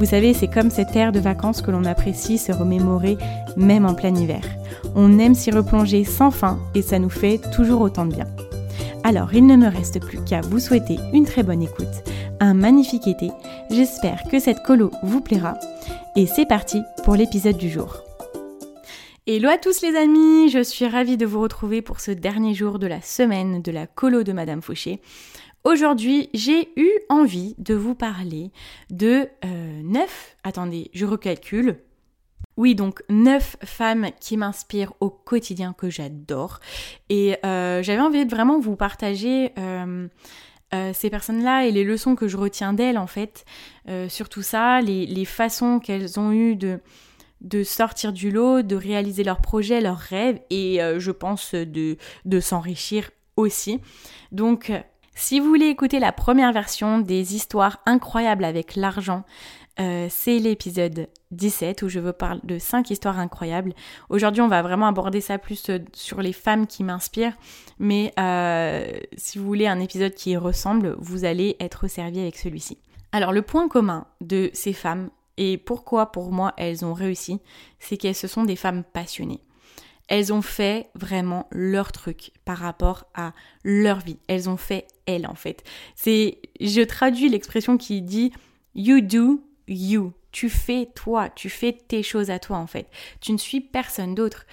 Vous savez, c'est comme cette ère de vacances que l'on apprécie se remémorer même en plein hiver. On aime s'y replonger sans fin et ça nous fait toujours autant de bien. Alors, il ne me reste plus qu'à vous souhaiter une très bonne écoute, un magnifique été. J'espère que cette colo vous plaira. Et c'est parti pour l'épisode du jour. Hello à tous les amis, je suis ravie de vous retrouver pour ce dernier jour de la semaine de la colo de Madame Fauché. Aujourd'hui, j'ai eu envie de vous parler de euh, neuf, attendez, je recalcule. Oui, donc neuf femmes qui m'inspirent au quotidien que j'adore. Et euh, j'avais envie de vraiment vous partager euh, ces personnes-là et les leçons que je retiens d'elles en fait. surtout ça, les, les façons qu'elles ont eues de, de sortir du lot, de réaliser leurs projets, leurs rêves et je pense de, de s'enrichir aussi. Donc si vous voulez écouter la première version des histoires incroyables avec l'argent, euh, c'est l'épisode 17 où je vous parle de 5 histoires incroyables. Aujourd'hui, on va vraiment aborder ça plus euh, sur les femmes qui m'inspirent, mais euh, si vous voulez un épisode qui ressemble, vous allez être servi avec celui-ci. Alors, le point commun de ces femmes et pourquoi pour moi elles ont réussi, c'est qu'elles se sont des femmes passionnées elles ont fait vraiment leur truc par rapport à leur vie. Elles ont fait elles en fait. C'est, je traduis l'expression qui dit you do you. Tu fais toi, tu fais tes choses à toi en fait. Tu ne suis personne d'autre.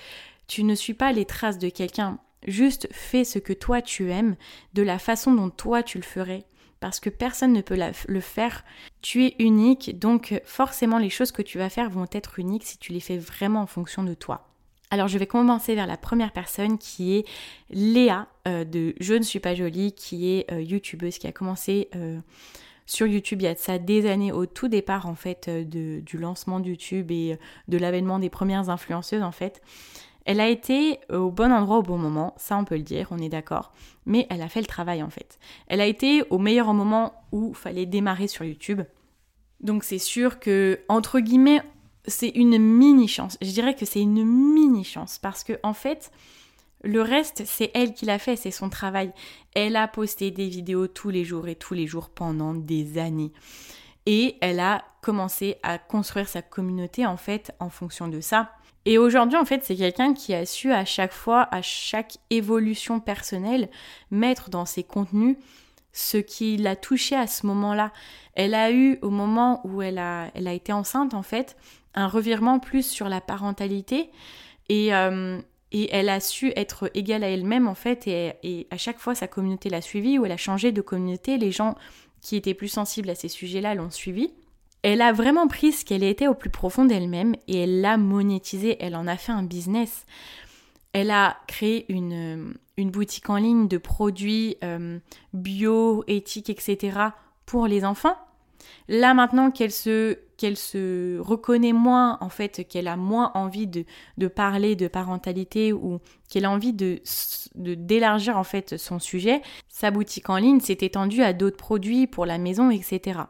Tu ne suis pas les traces de quelqu'un. Juste fais ce que toi tu aimes de la façon dont toi tu le ferais parce que personne ne peut le faire. Tu es unique, donc forcément les choses que tu vas faire vont être uniques si tu les fais vraiment en fonction de toi. Alors je vais commencer vers la première personne qui est Léa euh, de Je ne suis pas jolie, qui est euh, youtubeuse, qui a commencé euh, sur YouTube il y a ça des années au tout départ en fait du lancement de YouTube et de l'avènement des premières influenceuses en fait. Elle a été au bon endroit au bon moment, ça on peut le dire, on est d'accord, mais elle a fait le travail en fait. Elle a été au meilleur moment où fallait démarrer sur YouTube. Donc c'est sûr que entre guillemets c'est une mini chance. Je dirais que c'est une mini chance parce que en fait, le reste, c'est elle qui l'a fait, c'est son travail. Elle a posté des vidéos tous les jours et tous les jours pendant des années. Et elle a commencé à construire sa communauté en fait en fonction de ça. Et aujourd'hui, en fait, c'est quelqu'un qui a su à chaque fois, à chaque évolution personnelle, mettre dans ses contenus ce qui l'a touché à ce moment-là. Elle a eu, au moment où elle a, elle a été enceinte, en fait, un revirement plus sur la parentalité et, euh, et elle a su être égale à elle-même en fait et, à chaque fois sa communauté l'a suivie ou elle a changé de communauté, les gens qui étaient plus sensibles à ces sujets-là l'ont suivie. Elle a vraiment pris ce qu'elle était au plus profond d'elle-même et elle l'a monétisé, elle en a fait un business. Elle a créé une, une boutique en ligne de produits euh, bio, éthiques, etc. pour les enfants. Là maintenant qu'elle se qu'elle reconnaît moins, en fait, qu'elle a moins envie de, de parler de parentalité ou qu'elle a envie de, d'élargir en fait son sujet, sa boutique en ligne s'est étendue à d'autres produits pour la maison, etc.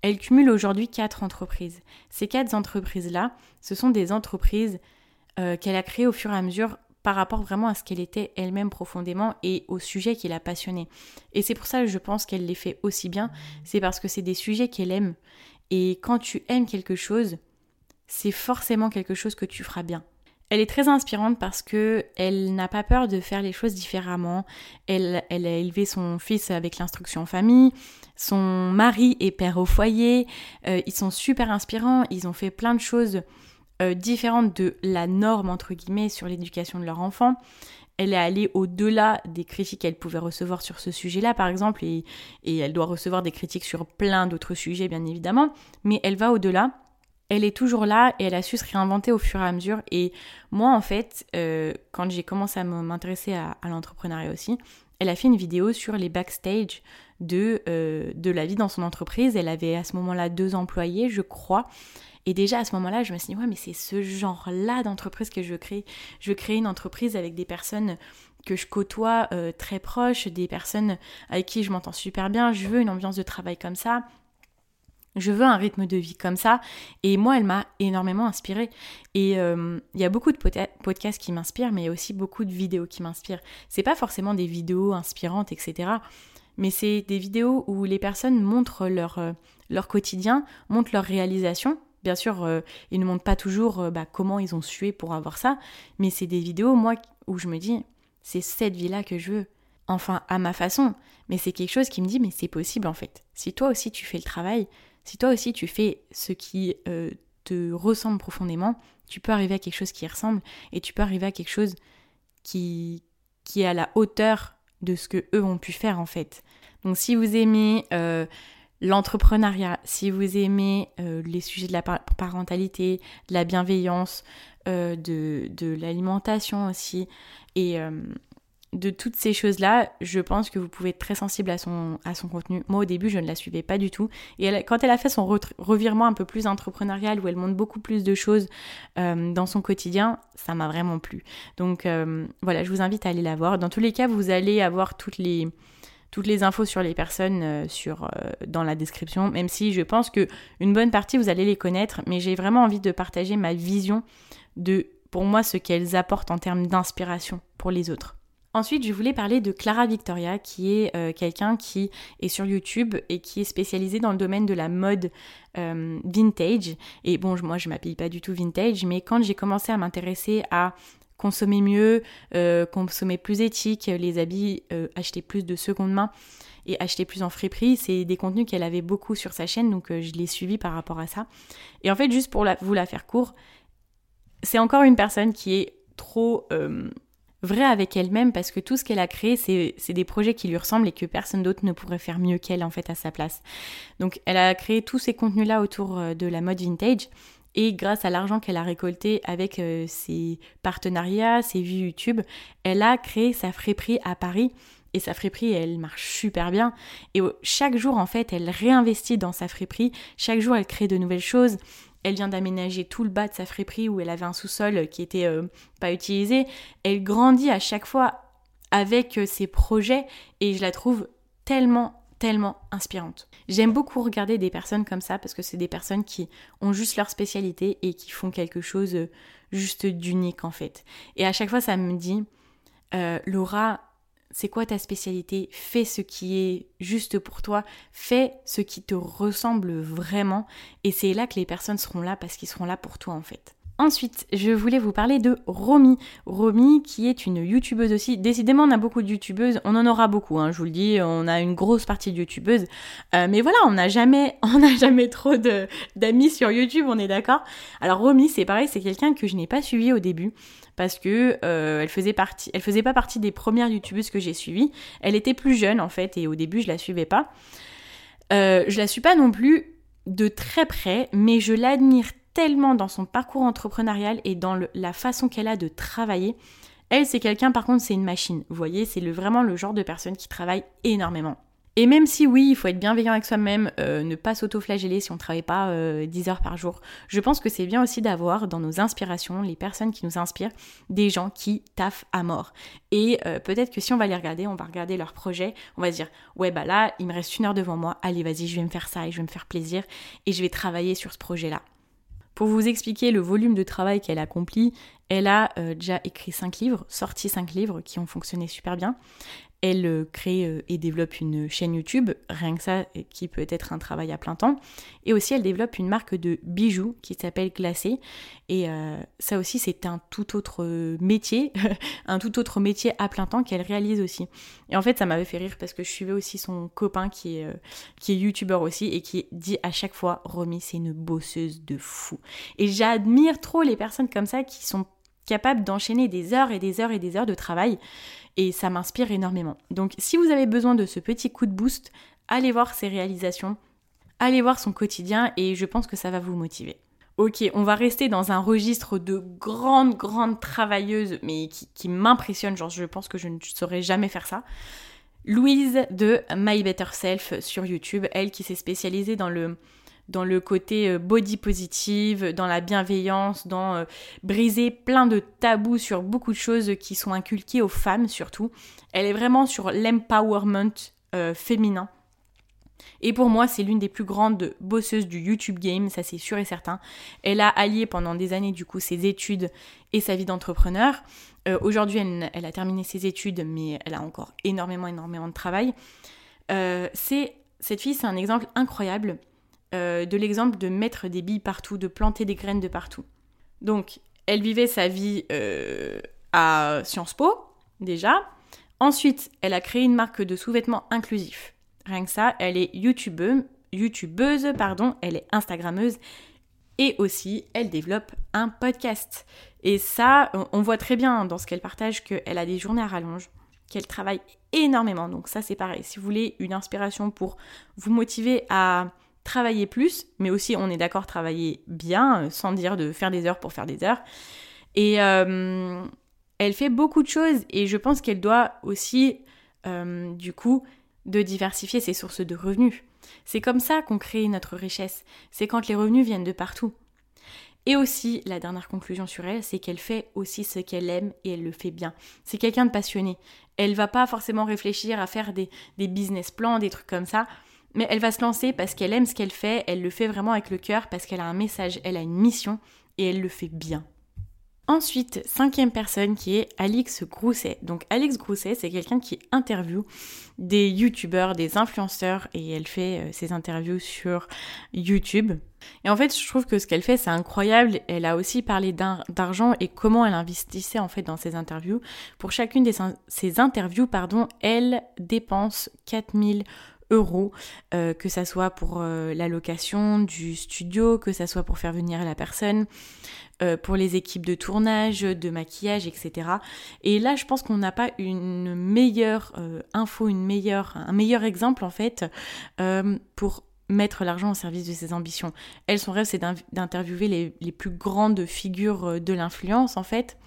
Elle cumule aujourd'hui quatre entreprises. Ces quatre entreprises-là, ce sont des entreprises euh, qu'elle a créées au fur et à mesure par rapport vraiment à ce qu'elle était elle-même profondément et au sujet qui la passionnait. Et c'est pour ça que je pense qu'elle les fait aussi bien, c'est parce que c'est des sujets qu'elle aime et quand tu aimes quelque chose, c'est forcément quelque chose que tu feras bien. Elle est très inspirante parce que elle n'a pas peur de faire les choses différemment. Elle, a élevé son fils avec l'instruction en famille. Son mari est père au foyer. Euh, ils sont super inspirants. Ils ont fait plein de choses euh, différentes de la norme entre guillemets sur l'éducation de leur enfant. Elle est allée au-delà des critiques qu'elle pouvait recevoir sur ce sujet-là, par exemple, et, et elle doit recevoir des critiques sur plein d'autres sujets, bien évidemment, mais elle va au-delà elle est toujours là et elle a su se réinventer au fur et à mesure. Et moi, en fait, euh, quand j'ai commencé à m'intéresser à, l'entrepreneuriat aussi, elle a fait une vidéo sur les backstage de, euh, de la vie dans son entreprise. Elle avait à ce moment-là deux employés, je crois. Et déjà à ce moment-là, je me suis dit, ouais, mais c'est ce genre-là d'entreprise que je veux créer. Je veux créer une entreprise avec des personnes que je côtoie euh, très proches, des personnes avec qui je m'entends super bien. Je veux une ambiance de travail comme ça. Je veux un rythme de vie comme ça. Et moi, elle m'a énormément inspirée. Et euh, il y a beaucoup de podcasts qui m'inspirent, mais il y a aussi beaucoup de vidéos qui m'inspirent. C'est pas forcément des vidéos inspirantes, etc. Mais c'est des vidéos où les personnes montrent leur, euh, leur quotidien, montrent leur réalisation. Bien sûr, euh, ils ne montrent pas toujours bah, comment ils ont sué pour avoir ça, mais c'est des vidéos, moi, où je me dis, c'est cette vie-là que je veux. Enfin, à ma façon. Mais c'est quelque chose qui me dit, mais c'est possible en fait. Si toi aussi tu fais le travail, si toi aussi tu fais ce qui euh, te ressemble profondément, tu peux arriver à quelque chose qui ressemble et tu peux arriver à quelque chose qui, qui est à la hauteur de ce que eux ont pu faire en fait. Donc si vous aimez euh, l'entrepreneuriat, si vous aimez euh, les sujets de la parentalité, de la bienveillance, de, de l'alimentation aussi, et, de toutes ces choses-là, je pense que vous pouvez être très sensible à son, contenu. Moi, au début, je ne la suivais pas du tout. Et quand elle a fait son revirement un peu plus entrepreneurial, où elle montre beaucoup plus de choses euh, dans son quotidien, ça m'a vraiment plu. Donc euh, voilà, je vous invite à aller la voir. Dans tous les cas, vous allez avoir toutes les, toutes les infos sur les personnes euh, sur, dans la description, même si je pense que une bonne partie, vous allez les connaître. Mais j'ai vraiment envie de partager ma vision de, pour moi, ce qu'elles apportent en termes d'inspiration pour les autres. Ensuite, je voulais parler de Clara Victoria, qui est euh, quelqu'un qui est sur YouTube et qui est spécialisé dans le domaine de la mode euh, vintage. Et bon, moi, je m'habille pas du tout vintage, mais quand j'ai commencé à m'intéresser à consommer mieux, euh, consommer plus éthique, les habits, acheter plus de seconde main et acheter plus en friperie, c'est des contenus qu'elle avait beaucoup sur sa chaîne, donc je l'ai suivi par rapport à ça. Et en fait, juste pour vous la faire court, c'est encore une personne qui est trop vraie avec elle-même parce que tout ce qu'elle a créé, c'est des projets qui lui ressemblent et que personne d'autre ne pourrait faire mieux qu'elle en fait à sa place. Donc elle a créé tous ces contenus-là autour euh, de la mode vintage et grâce à l'argent qu'elle a récolté avec euh, ses partenariats, ses vues YouTube, elle a créé sa friperie à Paris et sa friperie, elle marche super bien. Et chaque jour, en fait, elle réinvestit dans sa friperie. Chaque jour, elle crée de nouvelles choses. Elle vient d'aménager tout le bas de sa friperie où elle avait un sous-sol qui était euh, pas utilisé. Elle grandit à chaque fois avec euh, ses projets et je la trouve tellement tellement inspirante. J'aime beaucoup regarder des personnes comme ça parce que c'est des personnes qui ont juste leur spécialité et qui font quelque chose euh, juste d'unique en fait. Et à chaque fois ça me dit Laura, c'est quoi ta spécialité, fais ce qui est juste pour toi, fais ce qui te ressemble vraiment, et c'est là que les personnes seront là parce qu'ils seront là pour toi en fait. Ensuite, je voulais vous parler de Romy. Romy, qui est une youtubeuse aussi. Décidément, on a beaucoup de youtubeuses. On en aura beaucoup, hein, je vous le dis. On a une grosse partie de youtubeuses. Euh, mais voilà, on n'a jamais, jamais trop d'amis sur YouTube, on est d'accord. Alors Romy, c'est pareil, c'est quelqu'un que je n'ai pas suivi au début parce que euh, elle faisait partie, elle faisait pas partie des premières youtubeuses que j'ai suivies. Elle était plus jeune en fait, et au début, je la suivais pas. Euh, je la suis pas non plus de très près, mais je l'admire tellement dans son parcours entrepreneurial et dans la façon qu'elle a de travailler. Elle, c'est quelqu'un, par contre, c'est une machine. Vous voyez, c'est vraiment le genre de personne qui travaille énormément. Et même si oui, il faut être bienveillant avec soi-même, euh, ne pas s'auto-flageller si on ne travaille pas 10 euh, heures par jour, je pense que c'est bien aussi d'avoir dans nos inspirations, les personnes qui nous inspirent, des gens qui taffent à mort. Et euh, peut-être que si on va les regarder, on va regarder leurs projets, on va se dire, ouais bah là, il me reste une heure devant moi, allez vas-y, je vais me faire ça et je vais me faire plaisir et je vais travailler sur ce projet-là. Pour vous expliquer le volume de travail qu'elle accomplit, elle a euh, déjà écrit 5 livres, sorti 5 livres qui ont fonctionné super bien. Elle euh, crée euh, et développe une chaîne YouTube, rien que ça, qui peut être un travail à plein temps. Et aussi, elle développe une marque de bijoux qui s'appelle Glacé. Et euh, ça aussi, c'est un tout autre métier, un tout autre métier à plein temps qu'elle réalise aussi. Et en fait, ça m'avait fait rire parce que je suivais aussi son copain qui est, qui est youtubeur aussi et qui dit à chaque fois, Romy, c'est une bosseuse de fou. Et j'admire trop les personnes comme ça qui sont capables d'enchaîner des heures et des heures et des heures de travail et ça m'inspire énormément. Donc si vous avez besoin de ce petit coup de boost, allez voir ses réalisations, allez voir son quotidien et je pense que ça va vous motiver. Ok, on va rester dans un registre de grandes, grandes travailleuses, mais qui, qui m'impressionne, genre je pense que je ne saurais jamais faire ça. Louise de My Better Self sur YouTube, elle qui s'est spécialisée dans le dans le côté euh, body positive, dans la bienveillance, dans euh, briser plein de tabous sur beaucoup de choses qui sont inculquées aux femmes surtout. Elle est vraiment sur l'empowerment euh, féminin. Et pour moi, c'est l'une des plus grandes bosseuses du YouTube game, ça c'est sûr et certain. Elle a allié pendant des années du coup ses études et sa vie d'entrepreneur. Aujourd'hui, elle, a terminé ses études, mais elle a encore énormément, énormément de travail. c'est cette fille, c'est un exemple incroyable euh, de l'exemple de mettre des billes partout, de planter des graines de partout. Donc, elle vivait sa vie euh, à Sciences Po, déjà. Ensuite, elle a créé une marque de sous-vêtements inclusifs. Rien que ça, elle est youtubeuse, youtubeuse pardon, elle est instagrammeuse et aussi elle développe un podcast. Et ça, on voit très bien dans ce qu'elle partage qu'elle a des journées à rallonge, qu'elle travaille énormément. Donc ça, c'est pareil. Si vous voulez une inspiration pour vous motiver à travailler plus, mais aussi on est d'accord travailler bien, euh, sans dire de faire des heures pour faire des heures. Et euh, elle fait beaucoup de choses et je pense qu'elle doit aussi, euh, du coup, de diversifier ses sources de revenus. C'est comme ça qu'on crée notre richesse. C'est quand les revenus viennent de partout. Et aussi, la dernière conclusion sur elle, c'est qu'elle fait aussi ce qu'elle aime et elle le fait bien. C'est quelqu'un de passionné. Elle va pas forcément réfléchir à faire des, des business plans, des trucs comme ça. Mais elle va se lancer parce qu'elle aime ce qu'elle fait, elle le fait vraiment avec le cœur, parce qu'elle a un message, elle a une mission, et elle le fait bien. Ensuite, cinquième personne qui est Alix Grousset. Donc Alix Grousset, c'est quelqu'un qui interviewe des youtubeurs, des influenceurs et elle fait euh, ses interviews sur YouTube. Et en fait, je trouve que ce qu'elle fait, c'est incroyable. Elle a aussi parlé d'argent et comment elle investissait en fait dans ses interviews. Pour chacune de ses interviews, pardon, elle dépense 4000 euros, euh, que ça soit pour euh, la location du studio, que ça soit pour faire venir la personne, euh, pour les équipes de tournage, de maquillage, etc. Et là, je pense qu'on n'a pas une meilleure info, une meilleure, un meilleur exemple en fait pour mettre l'argent au service de ses ambitions. Elle, son rêve, c'est d'interviewer les, les, plus grandes figures de l'influence en fait.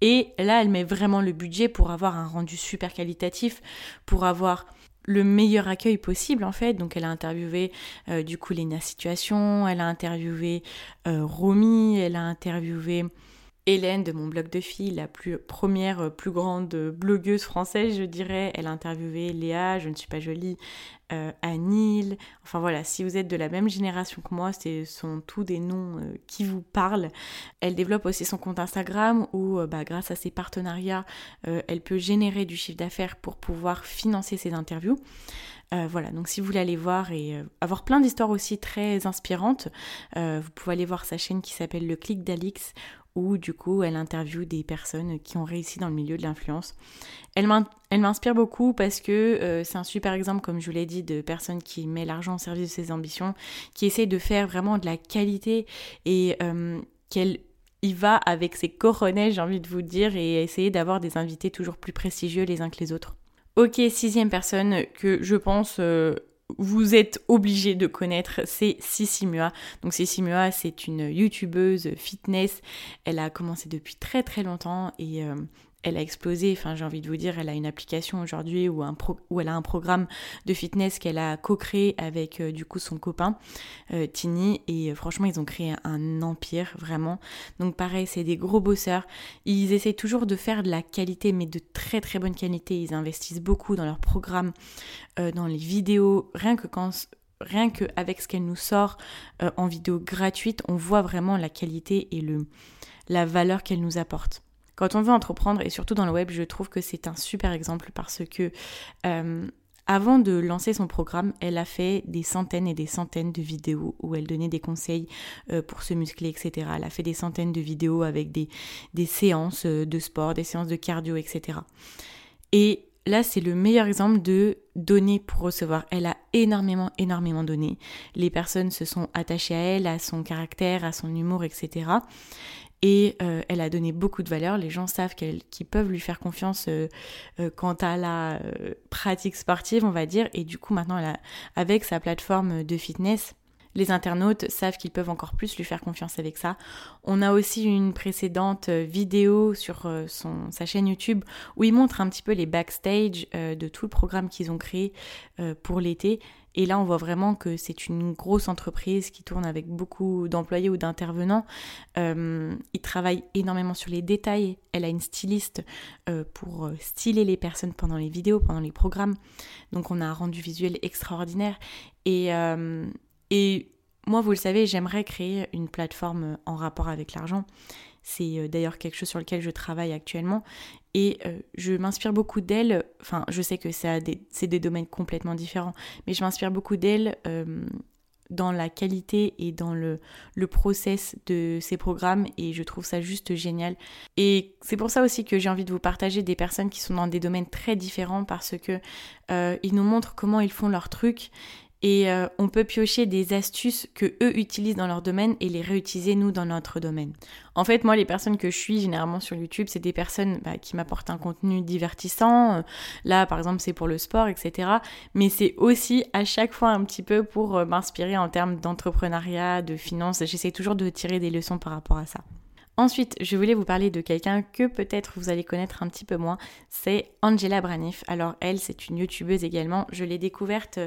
Et là, elle met vraiment le budget pour avoir un rendu super qualitatif, pour avoir le meilleur accueil possible en fait. Donc elle a interviewé euh, du coup Lena Situation, elle a interviewé euh, Romy, elle a interviewé Hélène de mon blog de filles, la plus première, euh, plus grande blogueuse française, je dirais. Elle a interviewé Léa, je ne suis pas jolie, euh, Anil. Enfin voilà, si vous êtes de la même génération que moi, ce sont tous des noms euh, qui vous parlent. Elle développe aussi son compte Instagram où, bah, grâce à ses partenariats, elle peut générer du chiffre d'affaires pour pouvoir financer ses interviews. voilà, donc si vous voulez aller voir et avoir plein d'histoires aussi très inspirantes, vous pouvez aller voir sa chaîne qui s'appelle Le Clic d'Alix où du coup elle interviewe des personnes qui ont réussi dans le milieu de l'influence. Elle m'inspire beaucoup parce que euh, c'est un super exemple, comme je vous l'ai dit, de personnes qui met l'argent au service de ses ambitions, qui essaie de faire vraiment de la qualité et euh, qu'elle y va avec ses coronets, j'ai envie de vous dire, et essayer d'avoir des invités toujours plus prestigieux les uns que les autres. Ok, sixième personne que je pense euh, vous êtes obligé de connaître, c'est Sissi Mua. Donc Sissi Mua, c'est une youtubeuse fitness. Elle a commencé depuis très très longtemps et euh, elle a explosé. Enfin, j'ai envie de vous dire, elle a une application aujourd'hui où, où elle a un programme de fitness qu'elle a co-créé avec euh, du coup son copain euh, Tini. Et euh, franchement, ils ont créé un, empire vraiment. Donc pareil, c'est des gros bosseurs. Ils essaient toujours de faire de la qualité, mais de très très bonne qualité. Ils investissent beaucoup dans leurs programmes, dans les vidéos. Rien que rien qu'avec ce qu'elle nous sort en vidéo gratuite, on voit vraiment la qualité et le, la valeur qu'elle nous apporte. Quand on veut entreprendre, et surtout dans le web, je trouve que c'est un super exemple parce que euh, avant de lancer son programme, elle a fait des centaines et des centaines de vidéos où elle donnait des conseils euh, pour se muscler, etc. Elle a fait des centaines de vidéos avec des, des séances euh, de sport, des séances de cardio, etc. Et là, c'est le meilleur exemple de donner pour recevoir. Elle a énormément, énormément donné. Les personnes se sont attachées à elle, à son caractère, à son humour, etc. Et euh, elle a donné beaucoup de valeur. Les gens savent qu'ils peuvent lui faire confiance euh, euh, quant à la pratique sportive, on va dire. Et du coup, maintenant, avec sa plateforme de fitness, les internautes savent qu'ils peuvent encore plus lui faire confiance avec ça. On a aussi une précédente vidéo sur son, sa chaîne YouTube où il montre un petit peu les backstage de tout le programme qu'ils ont créé pour l'été. Et là, on voit vraiment que c'est une grosse entreprise qui tourne avec beaucoup d'employés ou d'intervenants. Euh, ils travaillent énormément sur les détails. Elle a une styliste euh, pour euh, styler les personnes pendant les vidéos, pendant les programmes. Donc on a un rendu visuel extraordinaire. Et, et moi, vous le savez, j'aimerais créer une plateforme en rapport avec l'argent. C'est euh, d'ailleurs quelque chose sur lequel je travaille actuellement. Et euh, je m'inspire beaucoup d'elle. Enfin, je sais que c'est des, domaines complètement différents, mais je m'inspire beaucoup d'elle euh, dans la qualité et dans le, le process de ces programmes et je trouve ça juste génial. Et c'est pour ça aussi que j'ai envie de vous partager des personnes qui sont dans des domaines très différents parce que ils nous montrent comment ils font leur truc et euh, on peut piocher des astuces que eux utilisent dans leur domaine et les réutiliser nous dans notre domaine. En fait, moi, les personnes que je suis généralement sur YouTube, c'est des personnes bah, qui m'apportent un contenu divertissant. Euh, là, par exemple, c'est pour le sport, etc. Mais c'est aussi à chaque fois un petit peu pour euh, m'inspirer en termes d'entrepreneuriat, de finances. J'essaie toujours de tirer des leçons par rapport à ça. Ensuite, je voulais vous parler de quelqu'un que peut-être vous allez connaître un petit peu moins, c'est Angela Braniff. Alors elle, c'est une youtubeuse également. Je l'ai découverte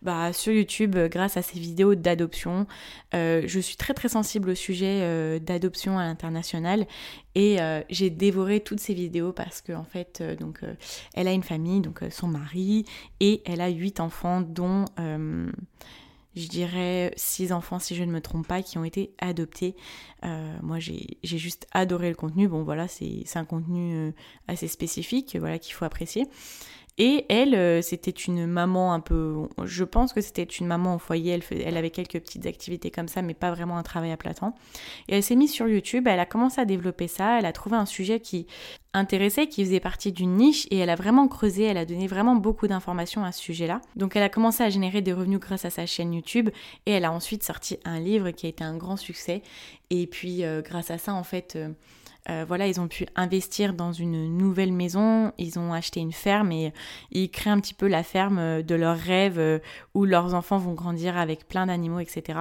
bah, sur YouTube grâce à ses vidéos d'adoption. Euh, je suis très très sensible au sujet euh, d'adoption à l'international et euh, j'ai dévoré toutes ses vidéos parce que en fait, donc elle a une famille, donc son mari et elle a huit enfants dont je dirais six enfants si je ne me trompe pas qui ont été adoptés. Euh, moi j'ai juste adoré le contenu. Bon voilà, c'est un contenu euh, assez spécifique, voilà qu'il faut apprécier. Et elle, euh, c'était une maman un peu, je pense que c'était une maman au foyer, elle, elle avait quelques petites activités comme ça, mais pas vraiment un travail à plein temps. Et elle s'est mise sur YouTube, elle a commencé à développer ça, elle a trouvé un sujet qui intéressait, qui faisait partie d'une niche, et elle a vraiment creusé, elle a donné vraiment beaucoup d'informations à ce sujet-là. Donc elle a commencé à générer des revenus grâce à sa chaîne YouTube, et elle a ensuite sorti un livre qui a été un grand succès. Et puis euh, grâce à ça, en fait... Euh, euh, voilà, ils ont pu investir dans une nouvelle maison, ils ont acheté une ferme et ils créent un petit peu la ferme euh, de leurs rêves euh, où leurs enfants vont grandir avec plein d'animaux, etc.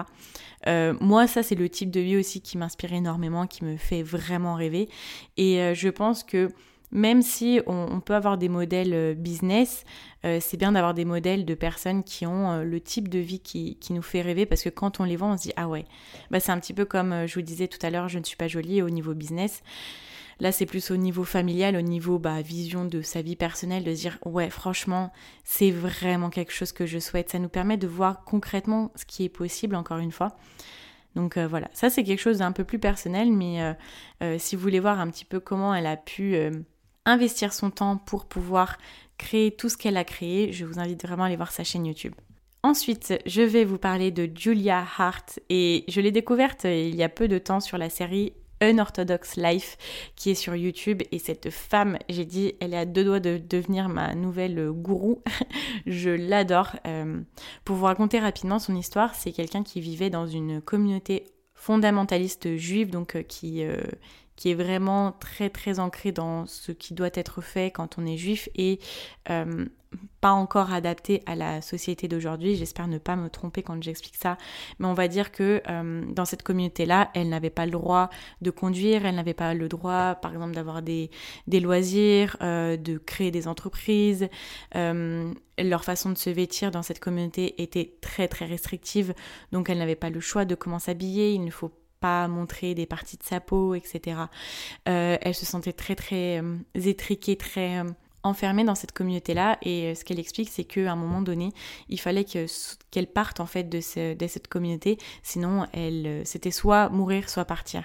moi, ça, c'est le type de vie aussi qui m'inspire énormément, qui me fait vraiment rêver. Et je pense que même si on, peut avoir des modèles euh, business, euh, c'est bien d'avoir des modèles de personnes qui ont euh, le type de vie qui, nous fait rêver parce que quand on les voit, on se dit ah ouais, bah c'est un petit peu comme je vous disais tout à l'heure, je ne suis pas jolie au niveau business. Là, c'est plus au niveau familial, au niveau bah, vision de sa vie personnelle, de dire ouais, franchement, c'est vraiment quelque chose que je souhaite. Ça nous permet de voir concrètement ce qui est possible, encore une fois. Donc voilà, ça c'est quelque chose d'un peu plus personnel, mais si vous voulez voir un petit peu comment elle a pu investir son temps pour pouvoir créer tout ce qu'elle a créé, je vous invite vraiment à aller voir sa chaîne YouTube. Ensuite, je vais vous parler de Julia Hart et je l'ai découverte il y a peu de temps sur la série Unorthodox Life qui est sur YouTube et cette femme, j'ai dit, elle est à deux doigts de devenir ma nouvelle gourou. je l'adore. Euh, pour vous raconter rapidement son histoire, c'est quelqu'un qui vivait dans une communauté fondamentaliste juive, donc euh, qui, euh, qui est vraiment très très ancré dans ce qui doit être fait quand on est juif et euh, pas encore adapté à la société d'aujourd'hui. J'espère ne pas me tromper quand j'explique ça, mais on va dire que euh, dans cette communauté-là, elle n'avait pas le droit de conduire, elle n'avait pas le droit, par exemple, d'avoir des, loisirs, euh, de créer des entreprises. leur façon de se vêtir dans cette communauté était très très restrictive, donc elle n'avait pas le choix de comment s'habiller. Il ne faut pas montrer des parties de sa peau, etc. Euh, elle se sentait très très euh, étriquée, très euh, enfermée dans cette communauté-là. Et ce qu'elle explique, c'est qu'à un moment donné, il fallait qu'elle parte en fait de, cette communauté, sinon elle, c'était soit mourir, soit partir.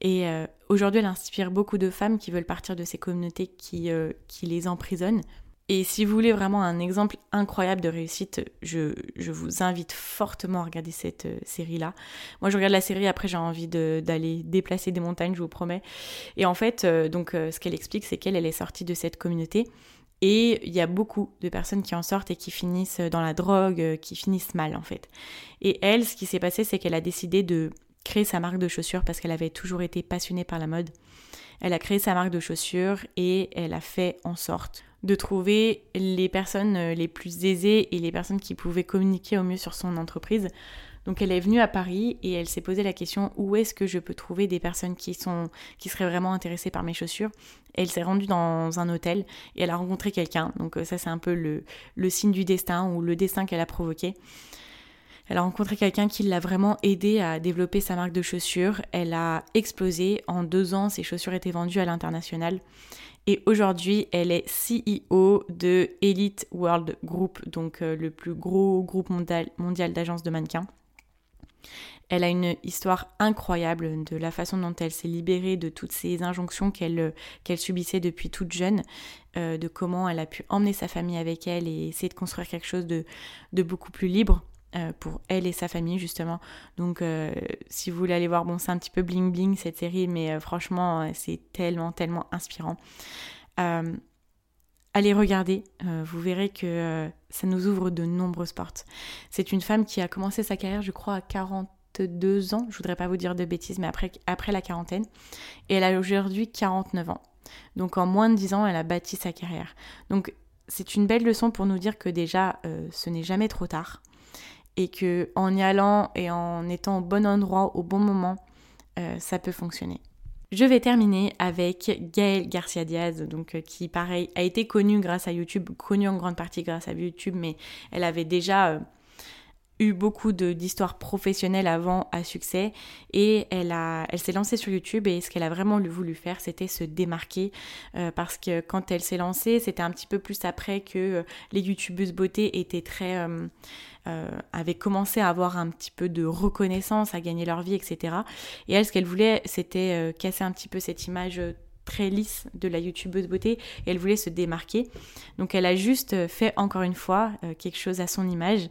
Et aujourd'hui, elle inspire beaucoup de femmes qui veulent partir de ces communautés qui, qui les emprisonnent et si vous voulez vraiment un exemple incroyable de réussite, je, vous invite fortement à regarder cette euh, série-là. Moi, je regarde la série, après j'ai envie d'aller déplacer des montagnes, je vous promets. Et en fait, euh, donc, euh, ce qu'elle explique, c'est qu'elle elle est sortie de cette communauté. Et il y a beaucoup de personnes qui en sortent et qui finissent dans la drogue, qui finissent mal en fait. Et elle, ce qui s'est passé, c'est qu'elle a décidé de créer sa marque de chaussures parce qu'elle avait toujours été passionnée par la mode. Elle a créé sa marque de chaussures et elle a fait en sorte de trouver les personnes euh, les plus aisées et les personnes qui pouvaient communiquer au mieux sur son entreprise. Donc elle est venue à Paris et elle s'est posé la question où est-ce que je peux trouver des personnes qui sont qui seraient vraiment intéressées par mes chaussures? elle s'est rendue dans un hôtel et elle a rencontré quelqu'un. Donc euh, ça c'est un peu le, le signe du destin ou le destin qu'elle a provoqué. Elle a rencontré quelqu'un qui l'a vraiment aidé à développer sa marque de chaussures. Elle a explosé. En deux ans, ses chaussures étaient vendues à l'international. Et aujourd'hui, elle est CEO de Elite World Group, donc euh, le plus gros groupe mondial, d'agences de mannequins. Elle a une histoire incroyable de la façon dont elle s'est libérée de toutes ces injonctions qu'elle euh, subissait depuis toute jeune, euh, de comment elle a pu emmener sa famille avec elle et essayer de construire quelque chose de beaucoup plus libre. Euh, pour elle et sa famille justement. Donc euh, si vous voulez aller voir, bon c'est un petit peu bling bling cette série, mais euh, franchement c'est tellement tellement inspirant. allez regarder, vous verrez que ça nous ouvre de nombreuses portes. C'est une femme qui a commencé sa carrière je crois à 42 ans, je voudrais pas vous dire de bêtises, mais après, après la quarantaine, et elle a aujourd'hui 49 ans. Donc en moins de 10 ans, elle a bâti sa carrière. Donc c'est une belle leçon pour nous dire que déjà, ce n'est jamais trop tard et que en y allant et en étant au bon endroit au bon moment, euh, ça peut fonctionner. Je vais terminer avec Gaëlle Garcia Diaz, donc euh, qui pareil a été connue grâce à YouTube, connue en grande partie grâce à YouTube, mais elle avait déjà euh, eu beaucoup d'histoires professionnelles avant à succès et elle, s'est lancée sur YouTube et ce qu'elle a vraiment voulu faire c'était se démarquer parce que quand elle s'est lancée c'était un petit peu plus après que les youtubeuses beauté étaient très avaient commencé à avoir un petit peu de reconnaissance, à gagner leur vie, etc. Et elle, ce qu'elle voulait, c'était euh, casser un petit peu cette image euh, très lisse de la youtubeuse beauté et elle voulait se démarquer. Donc elle a juste fait encore une fois quelque chose à son image,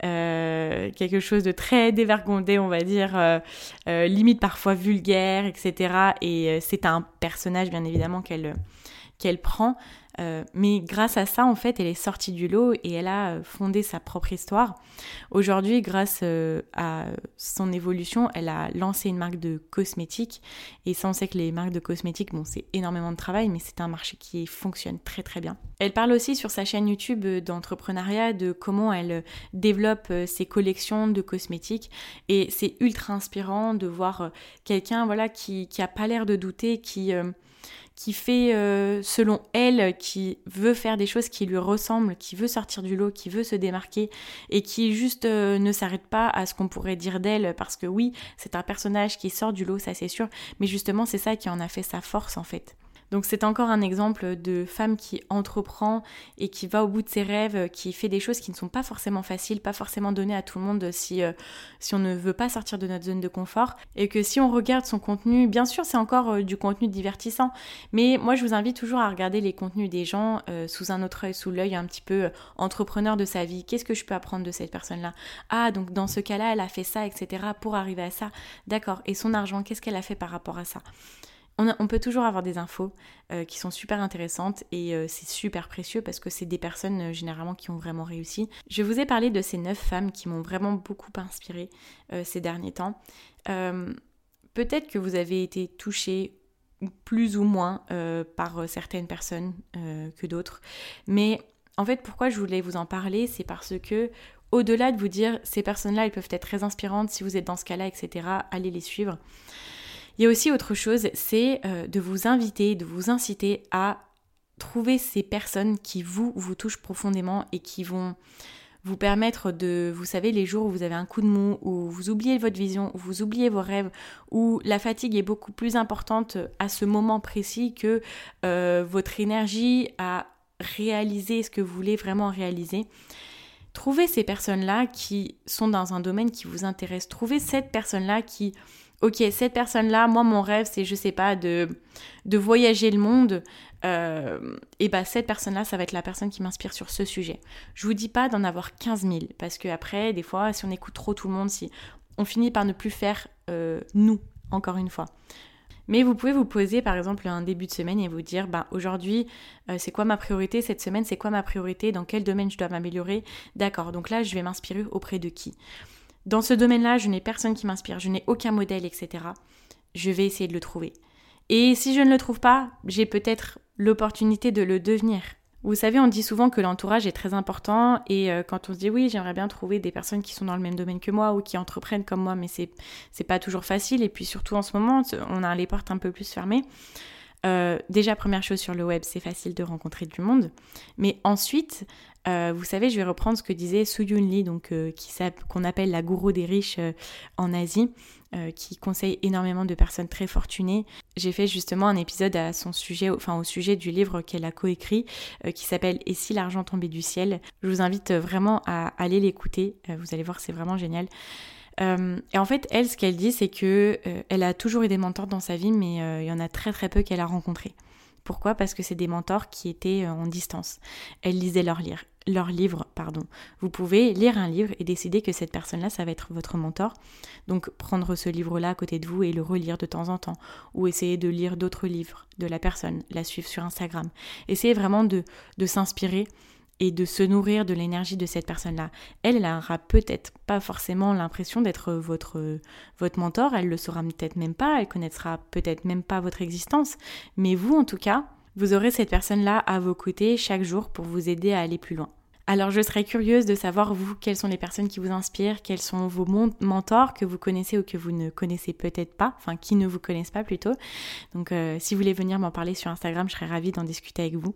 quelque chose de très dévergondé on va dire, limite parfois vulgaire, etc. Et c'est un personnage bien évidemment qu'elle qu'elle prend, euh, mais grâce à ça, en fait, elle est sortie du lot et elle a euh, fondé sa propre histoire. Aujourd'hui, grâce euh, à son évolution, elle a lancé une marque de cosmétiques. Et ça, on sait que les marques de cosmétiques, bon, c'est énormément de travail, mais c'est un marché qui fonctionne très très bien. Elle parle aussi sur sa chaîne YouTube d'entrepreneuriat de comment elle développe ses collections de cosmétiques. Et c'est ultra inspirant de voir quelqu'un, voilà, qui, qui pas l'air de douter, qui qui fait euh, selon elle, qui veut faire des choses qui lui ressemblent, qui veut sortir du lot, qui veut se démarquer et qui juste euh, ne s'arrête pas à ce qu'on pourrait dire d'elle parce que oui, c'est un personnage qui sort du lot, ça c'est sûr, mais justement c'est ça qui en a fait sa force en fait. Donc c'est encore un exemple de femme qui entreprend et qui va au bout de ses rêves, qui fait des choses qui ne sont pas forcément faciles, pas forcément données à tout le monde si, euh, on ne veut pas sortir de notre zone de confort. Et que si on regarde son contenu, bien sûr c'est encore euh, du contenu divertissant, mais moi je vous invite toujours à regarder les contenus des gens euh, sous un autre œil, sous l'œil un petit peu entrepreneur de sa vie. Qu'est-ce que je peux apprendre de cette personne-là? Ah donc dans ce cas-là elle a fait ça, etc. pour arriver à ça. D'accord. Et son argent, qu'est-ce qu'elle a fait par rapport à ça? On, peut toujours avoir des infos euh, qui sont super intéressantes et euh, c'est super précieux parce que c'est des personnes euh, généralement qui ont vraiment réussi. Je vous ai parlé de ces neuf femmes qui m'ont vraiment beaucoup inspiré ces derniers temps. Peut-être que vous avez été touché plus ou moins par certaines personnes que d'autres, mais en fait pourquoi je voulais vous en parler, c'est parce que au-delà de vous dire ces personnes-là, elles peuvent être très inspirantes si vous êtes dans ce cas-là, etc., allez les suivre. Il y a aussi autre chose, c'est euh, de vous inviter, de vous inciter à trouver ces personnes qui vous, vous touchent profondément et qui vont vous permettre de, vous savez, les jours où vous avez un coup de mou, où vous oubliez votre vision, où vous oubliez vos rêves, où la fatigue est beaucoup plus importante à ce moment précis que euh, votre énergie à réaliser ce que vous voulez vraiment réaliser. Trouvez ces personnes-là qui sont dans un domaine qui vous intéresse. Trouvez cette personne-là qui ok, cette personne-là, moi mon rêve c'est, je sais pas, de, de voyager le monde. Euh, et bah cette personne-là, ça va être la personne qui m'inspire sur ce sujet. Je vous dis pas d'en avoir 15 000, parce que après, des fois, si on écoute trop tout le monde, si on finit par ne plus faire euh, nous, encore une fois. Mais vous pouvez vous poser par exemple un début de semaine et vous dire bah aujourd'hui euh, c'est quoi ma priorité cette semaine c'est quoi ma priorité dans quel domaine je dois m'améliorer? D'accord donc là je vais m'inspirer auprès de qui? Dans ce domaine-là, je n'ai personne qui m'inspire, je n'ai aucun modèle, etc. Je vais essayer de le trouver. Et si je ne le trouve pas, j'ai peut-être l'opportunité de le devenir. Vous savez, on dit souvent que l'entourage est très important et euh, quand on se dit oui, j'aimerais bien trouver des personnes qui sont dans le même domaine que moi ou qui entreprennent comme moi, mais c'est c'est pas toujours facile et puis surtout en ce moment, on a les portes un peu plus fermées. Euh, déjà, première chose sur le web, c'est facile de rencontrer du monde. Mais ensuite, euh, vous savez, je vais reprendre ce que disait Su Yun Lee, donc euh, qu'on appelle la gourou des riches en Asie, qui conseille énormément de personnes très fortunées. J'ai fait justement un épisode à son sujet, au sujet du livre qu'elle a coécrit, qui s'appelle Et si l'argent tombait du ciel? Je vous invite vraiment à aller l'écouter. vous allez voir, c'est vraiment génial. Euh, et en fait, elle, ce qu'elle dit, c'est que euh, elle a toujours eu des mentors dans sa vie, mais euh, il y en a très très peu qu'elle a rencontrés. Pourquoi? Parce que c'est des mentors qui étaient en distance. Elle lisait leurs leur livres, pardon. Vous pouvez lire un livre et décider que cette personne-là, ça va être votre mentor. Donc prendre ce livre-là à côté de vous et le relire de temps en temps. Ou essayer de lire d'autres livres de la personne, la suivre sur Instagram. Essayez vraiment de, de s'inspirer et de se nourrir de l'énergie de cette personne-là. Elle, elle peut-être pas forcément l'impression d'être votre, votre mentor, elle le saura peut-être même pas, elle connaîtra peut-être même pas votre existence, mais vous en tout cas, vous aurez cette personne-là à vos côtés chaque jour pour vous aider à aller plus loin. Alors je serais curieuse de savoir, vous, quelles sont les personnes qui vous inspirent, quels sont vos mentors que vous connaissez ou que vous ne connaissez peut-être pas, enfin qui ne vous connaissent pas plutôt. Donc euh, si vous voulez venir m'en parler sur Instagram, je serais ravie d'en discuter avec vous.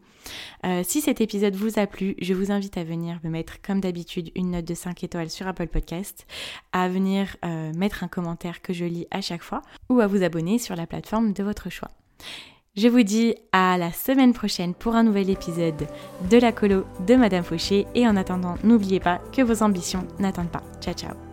Euh, si cet épisode vous a plu, je vous invite à venir me mettre comme d'habitude une note de 5 étoiles sur Apple Podcast, à venir euh, mettre un commentaire que je lis à chaque fois ou à vous abonner sur la plateforme de votre choix. Je vous dis à la semaine prochaine pour un nouvel épisode de la colo de Madame Fauché et en attendant, n'oubliez pas que vos ambitions n'attendent pas. Ciao ciao